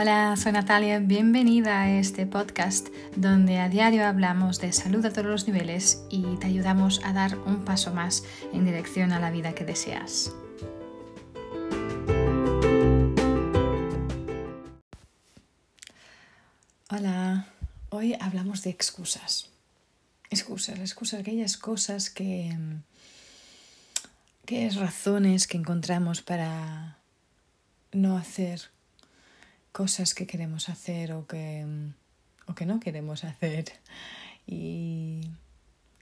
Hola, soy Natalia, bienvenida a este podcast donde a diario hablamos de salud a todos los niveles y te ayudamos a dar un paso más en dirección a la vida que deseas. Hola, hoy hablamos de excusas. Excusas, excusas, aquellas cosas que, es razones que encontramos para no hacer cosas que queremos hacer o que, o que no queremos hacer y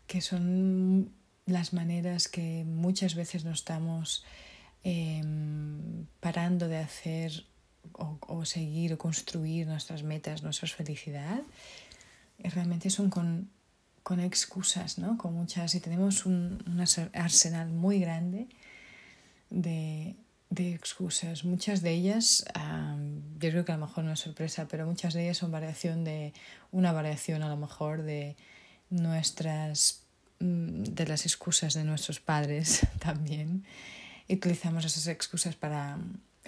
que son las maneras que muchas veces nos estamos em, parando de hacer o, o, seguir o construir nuestras metas, nuestra felicidad, y realmente son con, con excusas, ¿no? Con muchas, y tenemos un, un arsenal muy grande de, de excusas. Muchas de ellas, yo creo que a lo mejor no es sorpresa, pero muchas de ellas son variación de una variación a lo mejor de nuestras mm, de las excusas de nuestros padres también. Utilizamos esas excusas para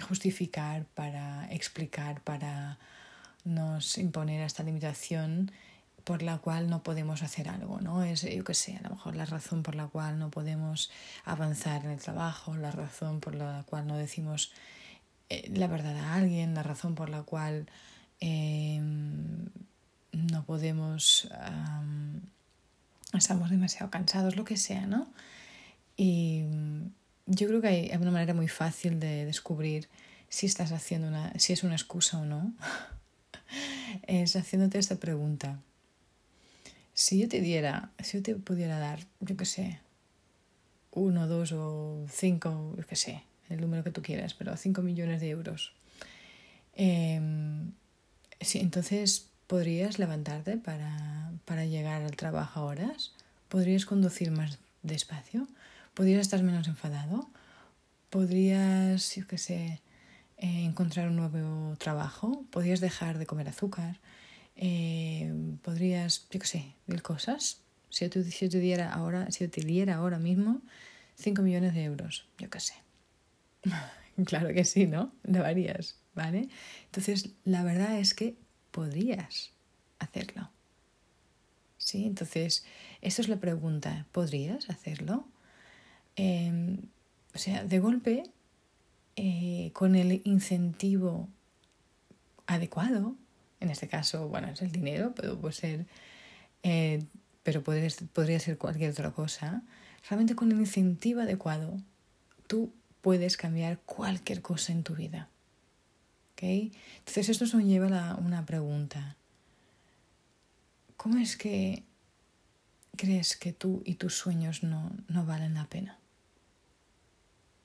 justificar, para explicar, para nos imponer esta limitación por la cual no podemos hacer algo, ¿no? Es, yo qué sé, a lo mejor la razón por la cual no podemos avanzar en el trabajo, la razón por la cual no decimos la verdad a alguien, la razón por la cual em, no podemos, estamos demasiado cansados, lo que sea, ¿no? Y yo creo que hay una manera muy fácil de descubrir si estás haciendo una, si es una excusa o no, es haciéndote esta pregunta. Si yo te diera, si yo te pudiera dar, yo qué sé, uno, dos o cinco, yo qué sé, el número que tú quieras, pero cinco millones de euros. Em, entonces podrías levantarte para, para llegar al trabajo a horas, podrías conducir más despacio, podrías estar menos enfadado, podrías, yo qué sé, eh, encontrar un nuevo trabajo, podrías dejar de comer azúcar, eh, podrías, yo qué sé, mil cosas. Si yo, te, si te diera ahora, si yo te diera ahora mismo 5 millones de euros, yo qué sé. claro que sí, ¿no? Lo harías, ¿vale? Entonces, la verdad es que podrías hacerlo. ¿Sí? Entonces, esa es la pregunta. ¿Podrías hacerlo? Em, o sea, de golpe, eh, con el incentivo adecuado, en este caso, bueno, es el dinero, pero puede ser, eh, pero podría ser cualquier otra cosa. Realmente con el incentivo adecuado, tú puedes cambiar cualquier cosa en tu vida. ¿Okay? Entonces esto nos lleva a una pregunta. ¿Cómo es que crees que tú y tus sueños no, no valen la pena?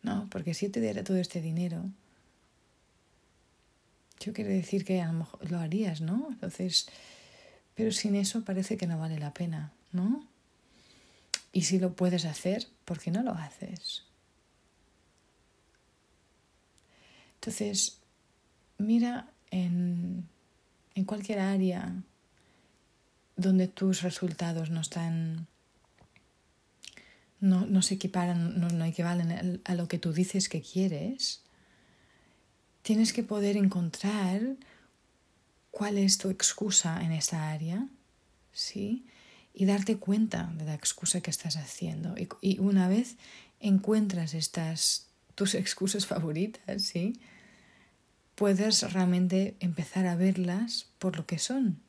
No, porque si te diera todo este dinero, yo quiero decir que a lo mejor lo harías, ¿no? Entonces, pero sin eso parece que no vale la pena, ¿no? Y si lo puedes hacer, ¿por qué no lo haces? Entonces, mira en, en cualquier área donde tus resultados no están, no, no se equiparan, no, no equivalen a lo que tú dices que quieres, tienes que poder encontrar cuál es tu excusa en esa área, ¿sí? Y darte cuenta de la excusa que estás haciendo. Y, una vez encuentras estas, tus excusas favoritas, ¿sí? Puedes realmente empezar a verlas por lo que son,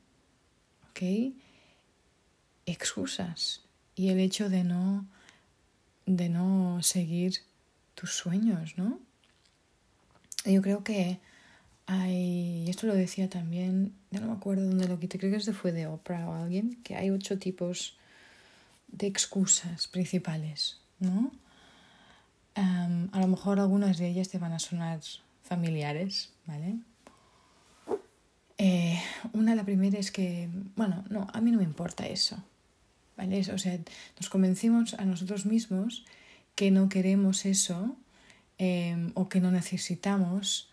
¿ok? Excusas. Y el hecho de no, de no seguir tus sueños, ¿no? Yo creo que hay, esto lo decía también, ya no me acuerdo dónde lo quité, creo que este fue de Oprah o alguien, que hay ocho tipos de excusas principales, ¿no? a lo mejor algunas de ellas te van a sonar familiares, ¿vale? Eh, una, la primera es que, bueno, no, a mí no me importa eso, ¿vale? O sea, nos convencimos a nosotros mismos que no queremos eso Em, o que no necesitamos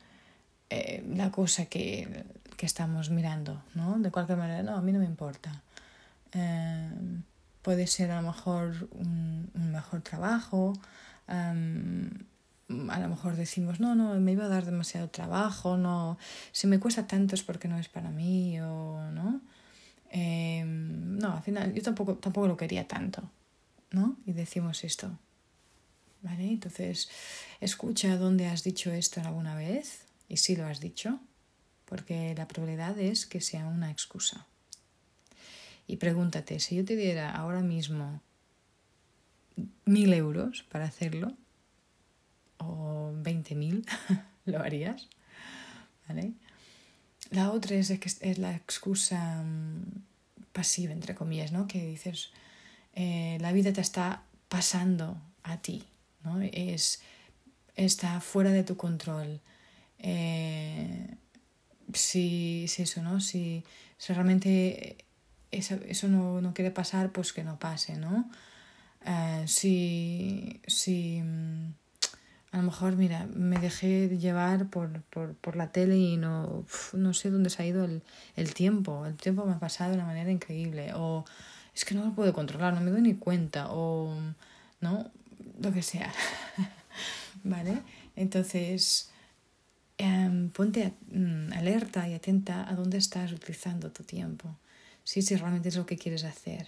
eh, la cosa que, que, estamos mirando, ¿no? De cualquier manera, no, a mí no me importa. Em, puede ser a lo mejor un, mejor trabajo, a lo mejor decimos, no, no, me iba a dar demasiado trabajo, no, si me cuesta tanto es porque no es para mí, o no. Em, no, al final yo tampoco, tampoco lo quería tanto, ¿no? Y decimos esto. ¿Vale? Entonces, escucha dónde has dicho esto alguna vez, y si lo has dicho, porque la probabilidad es que sea una excusa. Y pregúntate, si yo te diera ahora mismo mil euros para hacerlo, o veinte mil, ¿lo harías? ¿Vale? La otra es, es la excusa mm, pasiva, entre comillas, ¿no? Que dices, eh, la vida te está pasando a ti, ¿no? Es, está fuera de tu control. Eh, si, si, eso, ¿no? Si, si realmente eso, eso no, no, quiere pasar, pues que no pase, ¿no? Eh, si, si mm, a lo mejor, mira, me dejé llevar por, por, por la tele y no, no sé dónde se ha ido el, el, tiempo. El tiempo me ha pasado de una manera increíble. O es que no lo puedo controlar, no me doy ni cuenta. O, ¿no? Lo que sea. ¿Vale? Entonces, em, ponte mm, alerta y atenta a dónde estás utilizando tu tiempo. Sí, si realmente es lo que quieres hacer.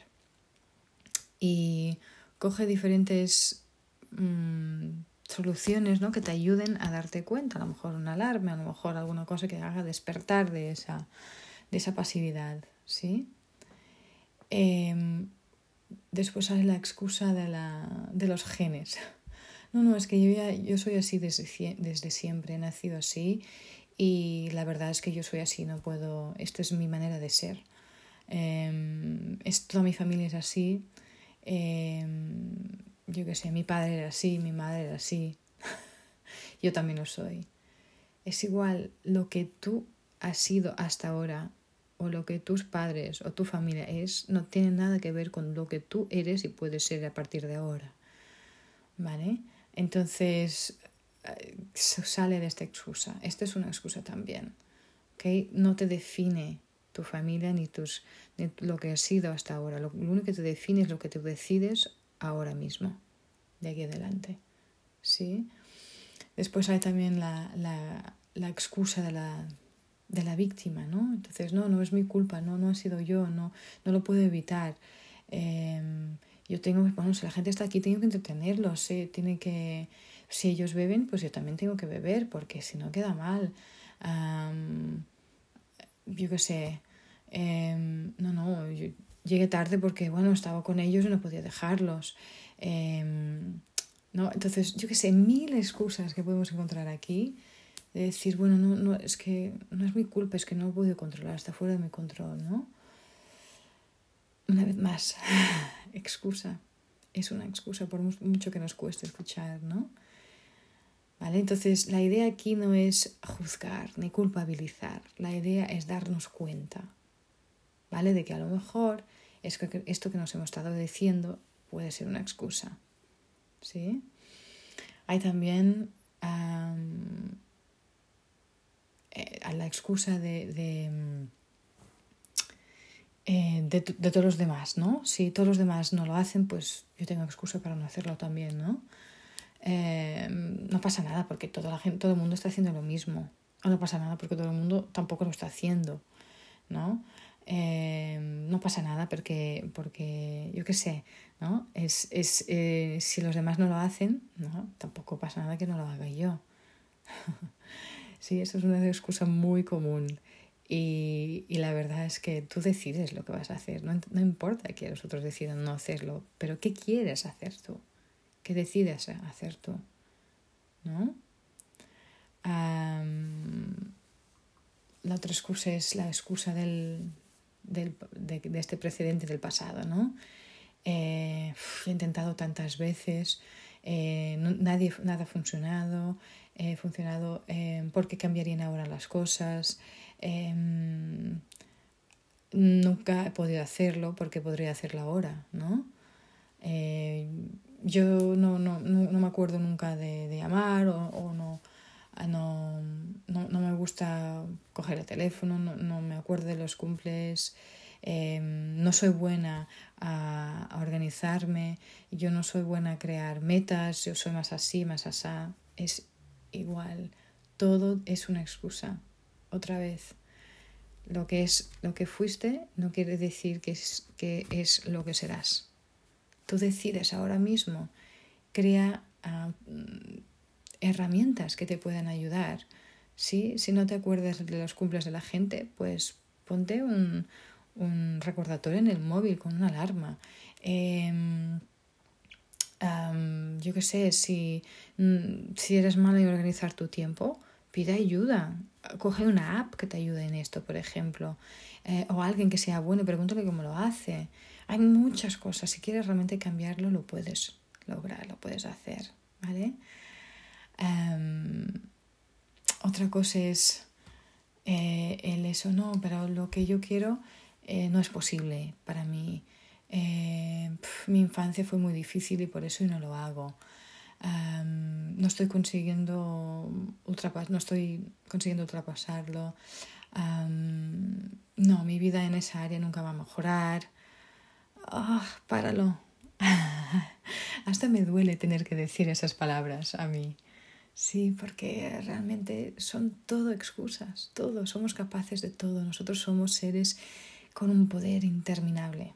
Y coge diferentes... Mm, soluciones ¿no? que te ayuden a darte cuenta, a lo mejor una alarma, a lo mejor alguna cosa que haga despertar de esa, de esa pasividad. ¿sí? Em, después sale la excusa de, la, de los genes. No, no, es que yo, ya, yo soy así desde, desde siempre, he nacido así y la verdad es que yo soy así, no puedo, esto es mi manera de ser. Eh, es, toda mi familia es así. Eh, yo qué sé, mi padre era así, mi madre era así, yo también lo soy. Es igual lo que tú has sido hasta ahora o lo que tus padres o tu familia es, no tiene nada que ver con lo que tú eres y puedes ser a partir de ahora. ¿Vale? Entonces, eh, sale de esta excusa. Esta es una excusa también. ¿okay? No te define tu familia ni, tus, lo que has sido hasta ahora. Lo, lo único que te define es lo que tú decides ahora mismo, de aquí adelante. ¿Sí? Después hay también la, la, la excusa de la, de la víctima, ¿no? Entonces, no, no es mi culpa, no, no ha sido yo, no, no lo puedo evitar. Em, yo tengo, bueno, si la gente está aquí, tengo que entretenerlos, ¿sí? tiene que, si ellos beben, pues yo también tengo que beber, porque si no queda mal. yo qué sé, em, no, no, yo, llegué tarde porque, bueno, estaba con ellos y no podía dejarlos. Em, ¿no? Entonces, yo qué sé, mil excusas que podemos encontrar aquí de decir, bueno, no, no, es que no es mi culpa, es que no lo puedo controlar, está fuera de mi control, ¿no? Una vez más, excusa. Es una excusa por mucho que nos cueste escuchar, ¿no? ¿Vale? Entonces, la idea aquí no es juzgar ni culpabilizar, la idea es darnos cuenta, ¿vale? De que a lo mejor es que esto que nos hemos estado diciendo puede ser una excusa. ¿Sí? Hay también eh, la excusa de, de, eh, de, todos los demás, ¿no? Si todos los demás no lo hacen, pues yo tengo excusa para no hacerlo también, ¿no? Eh, no pasa nada porque toda la gente, todo el mundo está haciendo lo mismo. O no pasa nada porque todo el mundo tampoco lo está haciendo, ¿no? Eh, no pasa nada porque, porque yo qué sé, ¿no? Es, es, eh, si los demás no lo hacen, tampoco pasa nada que no lo haga yo. sí, eso es una excusa muy común. Y, y, la verdad es que tú decides lo que vas a hacer. No, no importa que los otros decidan no hacerlo, pero ¿qué quieres hacer tú? ¿Qué decides hacer tú? ¿No? la otra excusa es la excusa del, del, de, este precedente del pasado, ¿no? Eh, he intentado tantas veces, eh, nadie, nada ha funcionado, he funcionado eh, porque cambiarían ahora las cosas, em, nunca he podido hacerlo porque podría hacerlo ahora, ¿no? Yo no, no, no, me acuerdo nunca de, de amar o, o no no, no, no, me gusta coger el teléfono, no, no me acuerdo de los cumples, eh, no soy buena a, a, organizarme, yo no soy buena a crear metas, yo soy más así, más asá, es igual. Todo es una excusa. Otra vez, lo que es lo que fuiste no quiere decir que es, que es lo que serás. Tú decides ahora mismo, crea ah, herramientas que te puedan ayudar. ¿sí? Si no te acuerdas de los cumples de la gente, pues ponte un, un recordatorio en el móvil con una alarma. Em, yo qué sé, si, mm, si eres malo en organizar tu tiempo, pide ayuda. Coge una app que te ayude en esto, por ejemplo. Eh, o alguien que sea bueno y pregúntale cómo lo hace. Hay muchas cosas. Si quieres realmente cambiarlo, lo puedes lograr, lo puedes hacer. ¿Vale? Otra cosa es eh, el eso no, pero lo que yo quiero eh, no es posible para mí. Eh, mi infancia fue muy difícil y por eso no lo hago. no estoy consiguiendo ultrapasarlo. no estoy consiguiendo ultrapasarlo. no, mi vida en esa área nunca va a mejorar. Ah, páralo. Hasta me duele tener que decir esas palabras a mí. Sí, porque realmente son todo excusas, todo, somos capaces de todo, nosotros somos seres con un poder interminable,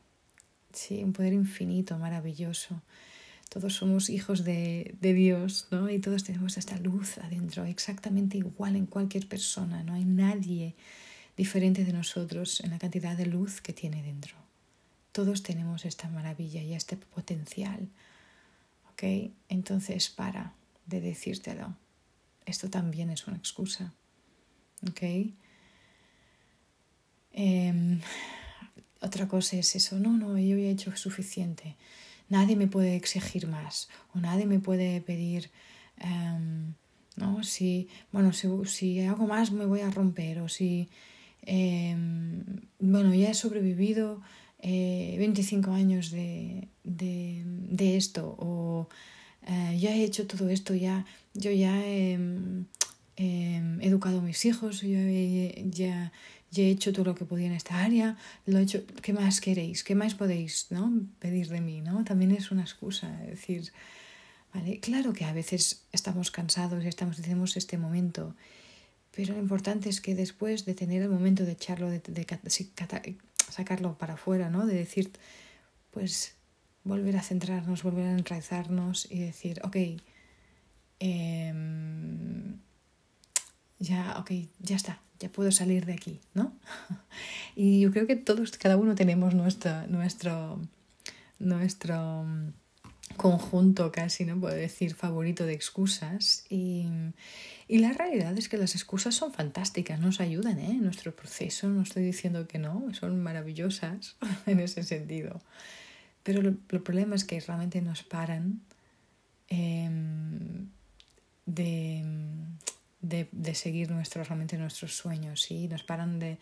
sí, un poder infinito, maravilloso. Todos somos hijos de, de Dios, ¿no? Y todos tenemos esta luz adentro, exactamente igual en cualquier persona, no hay nadie diferente de nosotros en la cantidad de luz que tiene dentro. Todos tenemos esta maravilla y este potencial, ¿ok? Entonces para de decírtelo. Esto también es una excusa, ¿ok? Em, otra cosa es eso, no, no, yo ya he hecho suficiente. Nadie me puede exigir más o nadie me puede pedir, em, ¿no? Si, bueno, si, hago más me voy a romper o si, em, bueno, ya he sobrevivido 25 eh, años de, de, esto o eh, ya he hecho todo esto, ya, yo ya he, educado a mis hijos, yo ya he hecho todo lo que podía en esta área, lo he hecho, ¿qué más queréis? ¿Qué más podéis ¿no? pedir de mí? ¿no? También es una excusa, decir, ¿vale? claro que a veces estamos cansados y estamos, tenemos este momento, pero lo importante es que después de tener el momento de echarlo, de, sacarlo para afuera, ¿no? de decir, pues volver a centrarnos, volver a enraizarnos y decir, ok, em, ya, ok, ya está, ya puedo salir de aquí, ¿no? Y yo creo que todos, cada uno tenemos nuestro, nuestro, nuestro conjunto casi, ¿no? Puedo decir, favorito de excusas. Y, y la realidad es que las excusas son fantásticas, nos ayudan ¿eh? en nuestro proceso, no estoy diciendo que no, son maravillosas en ese sentido. Pero el problema es que realmente nos paran em, de de, de seguir nuestros, realmente nuestros sueños, ¿sí? Nos paran de,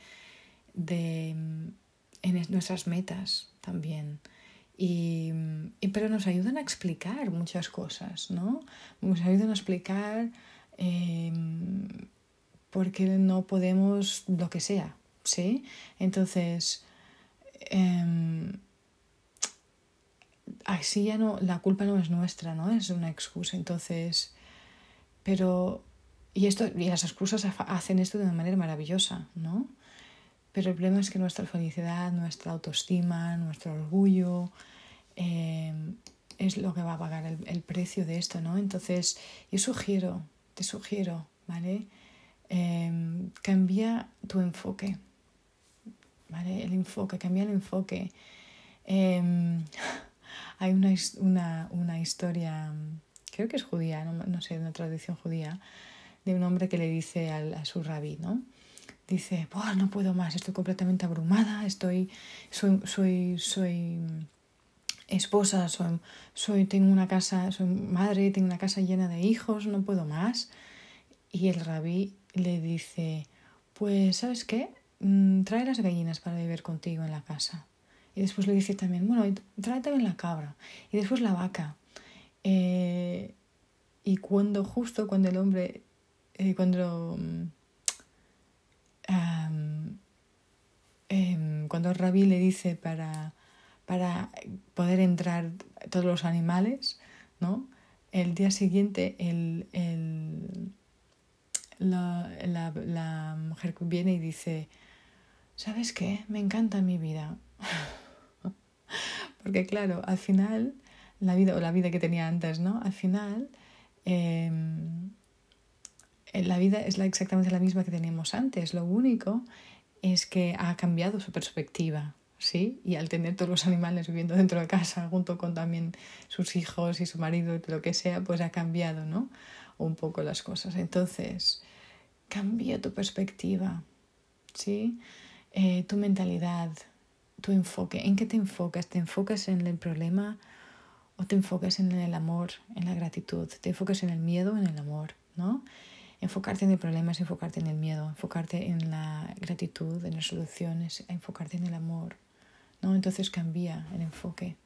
de en nuestras metas también. Y, y, pero nos ayudan a explicar muchas cosas, ¿no? Nos ayudan a explicar eh, por qué no podemos lo que sea, ¿sí? Entonces, así ya no, la culpa no es nuestra, ¿no? Es una excusa. Entonces, pero y, esto, y las excusas hacen esto de una manera maravillosa, ¿no? Pero el problema es que nuestra felicidad, nuestra autoestima, nuestro orgullo eh, es lo que va a pagar el, precio de esto, ¿no? Entonces, yo sugiero, te sugiero, ¿vale? Em, cambia tu enfoque, ¿vale? El enfoque, cambia el enfoque. Em, hay una, una, una, historia, creo que es judía, no, no sé, una tradición judía, de un hombre que le dice a su rabí, ¿no? Dice, no puedo más, estoy completamente abrumada, estoy, soy, soy, soy esposa, soy, soy, tengo una casa, soy madre, tengo una casa llena de hijos, no puedo más. Y el rabí le dice, pues, ¿sabes qué? Mm, trae las gallinas para beber contigo en la casa. Y después le dice también, bueno, trae también la cabra. Y después la vaca. Eh, y cuando, justo cuando el hombre eh, cuando, eh, cuando Rabí le dice para, para poder entrar todos los animales, ¿no? El día siguiente el, el, la, la, la mujer viene y dice, ¿sabes qué? Me encanta mi vida. Porque claro, al final, la vida o la vida que tenía antes, ¿no? Al final, em, la vida es exactamente la misma que teníamos antes. Lo único es que ha cambiado su perspectiva, ¿sí? Y al tener todos los animales viviendo dentro de casa, junto con también sus hijos y su marido lo que sea, pues ha cambiado, ¿no? Un poco las cosas. Entonces, cambia tu perspectiva, ¿sí? Eh, tu mentalidad, tu enfoque. ¿En qué te enfocas? ¿Te enfocas en el problema o te enfocas en el amor, en la gratitud? ¿Te enfocas en el miedo en el amor? ¿no? Enfocarte en el problema es enfocarte en el miedo, enfocarte en la gratitud, en las soluciones, enfocarte en el amor. ¿no? Entonces cambia el enfoque.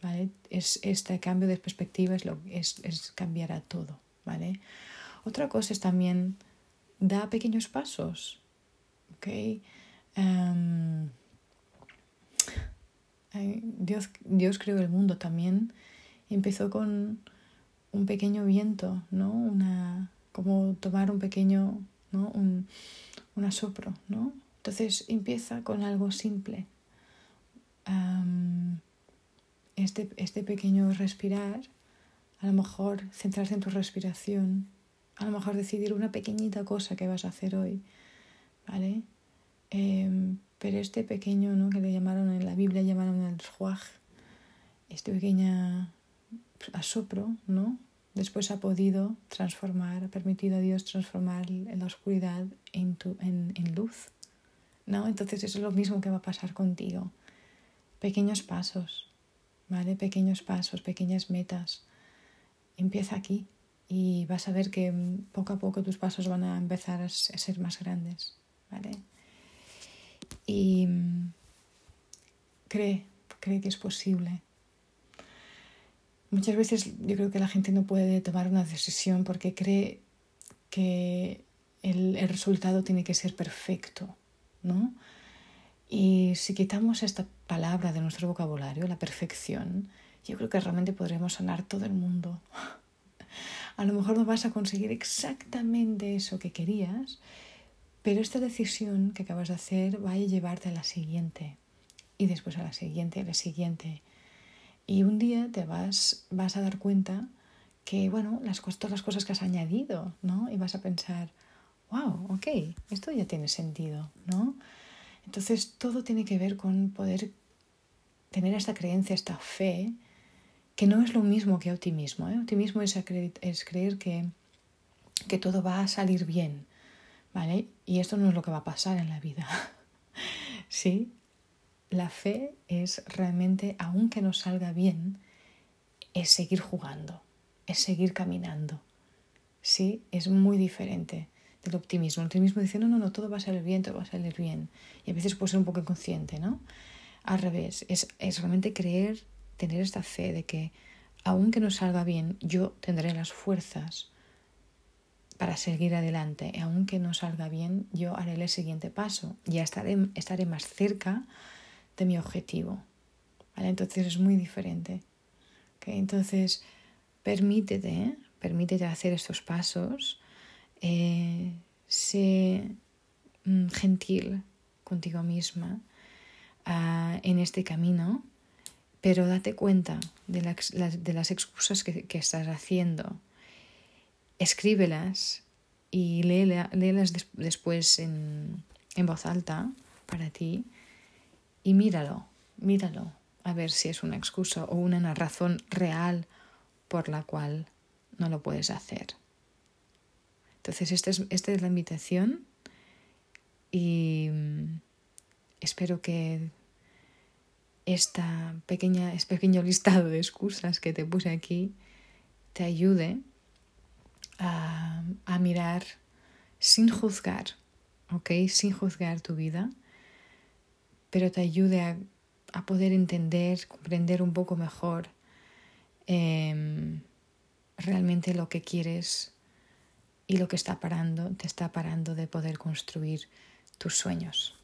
¿vale? Es, este cambio de perspectiva es, lo, es, es cambiar a todo. ¿vale? Otra cosa es también da pequeños pasos. ¿okay? Em, Dios, Dios creó el mundo también empezó con un pequeño viento, ¿no? Una, como tomar un pequeño, ¿no? Un, asopro, ¿no? Entonces empieza con algo simple. este, este pequeño respirar, a lo mejor centrarse en tu respiración, a lo mejor decidir una pequeñita cosa que vas a hacer hoy, ¿vale? Em, pero este pequeño, ¿no? Que le llamaron en la Biblia, llamaron el ruaj, este pequeño asopro, ¿no? Después ha podido transformar, ha permitido a Dios transformar la oscuridad en, en, en luz, ¿no? Entonces eso es lo mismo que va a pasar contigo. Pequeños pasos, ¿vale? Pequeños pasos, pequeñas metas. Empieza aquí y vas a ver que poco a poco tus pasos van a empezar a ser más grandes, ¿vale? Y mm, cree, cree que es posible. Muchas veces yo creo que la gente no puede tomar una decisión porque cree que el, el resultado tiene que ser perfecto, ¿no? Y si quitamos esta palabra de nuestro vocabulario, la perfección, yo creo que realmente podremos sanar todo el mundo. A lo mejor no vas a conseguir exactamente eso que querías, pero esta decisión que acabas de hacer va a llevarte a la siguiente y después a la siguiente, a la siguiente. Y un día te vas, vas a dar cuenta que, bueno, las, todas las cosas que has añadido, ¿no? Y vas a pensar, wow, ok, esto ya tiene sentido, ¿no? Entonces todo tiene que ver con poder tener esta creencia, esta fe, que no es lo mismo que optimismo. ¿eh? Optimismo es, es creer que, que todo va a salir bien, ¿vale? Y esto no es lo que va a pasar en la vida. sí, la fe es realmente, aunque no salga bien, es seguir jugando, es seguir caminando. Sí, es muy diferente del optimismo. El optimismo dice, no, no, no, todo va a salir bien, todo va a salir bien. Y a veces puede ser un poco inconsciente, ¿no? Al revés, es, es realmente creer, tener esta fe de que aunque no salga bien, yo tendré las fuerzas para seguir adelante. Aunque no salga bien, yo haré el siguiente paso. Ya estaré, estaré más cerca de mi objetivo. ¿vale? Entonces es muy diferente. ¿okay? Entonces, permítete, ¿eh? permítete hacer estos pasos. Eh, sé mm, gentil contigo misma uh, en este camino, pero date cuenta de, la, de las excusas que, que estás haciendo escríbelas y léelas después en, en voz alta para ti y míralo, míralo, a ver si es una excusa o una razón real por la cual no lo puedes hacer. Entonces, esta es, esta es la invitación y mm, espero que esta pequeña, este pequeño listado de excusas que te puse aquí te ayude a, mirar sin juzgar, ¿ok? Sin juzgar tu vida, pero te ayude a, a poder entender, comprender un poco mejor em, realmente lo que quieres y lo que está parando, te está parando de poder construir tus sueños.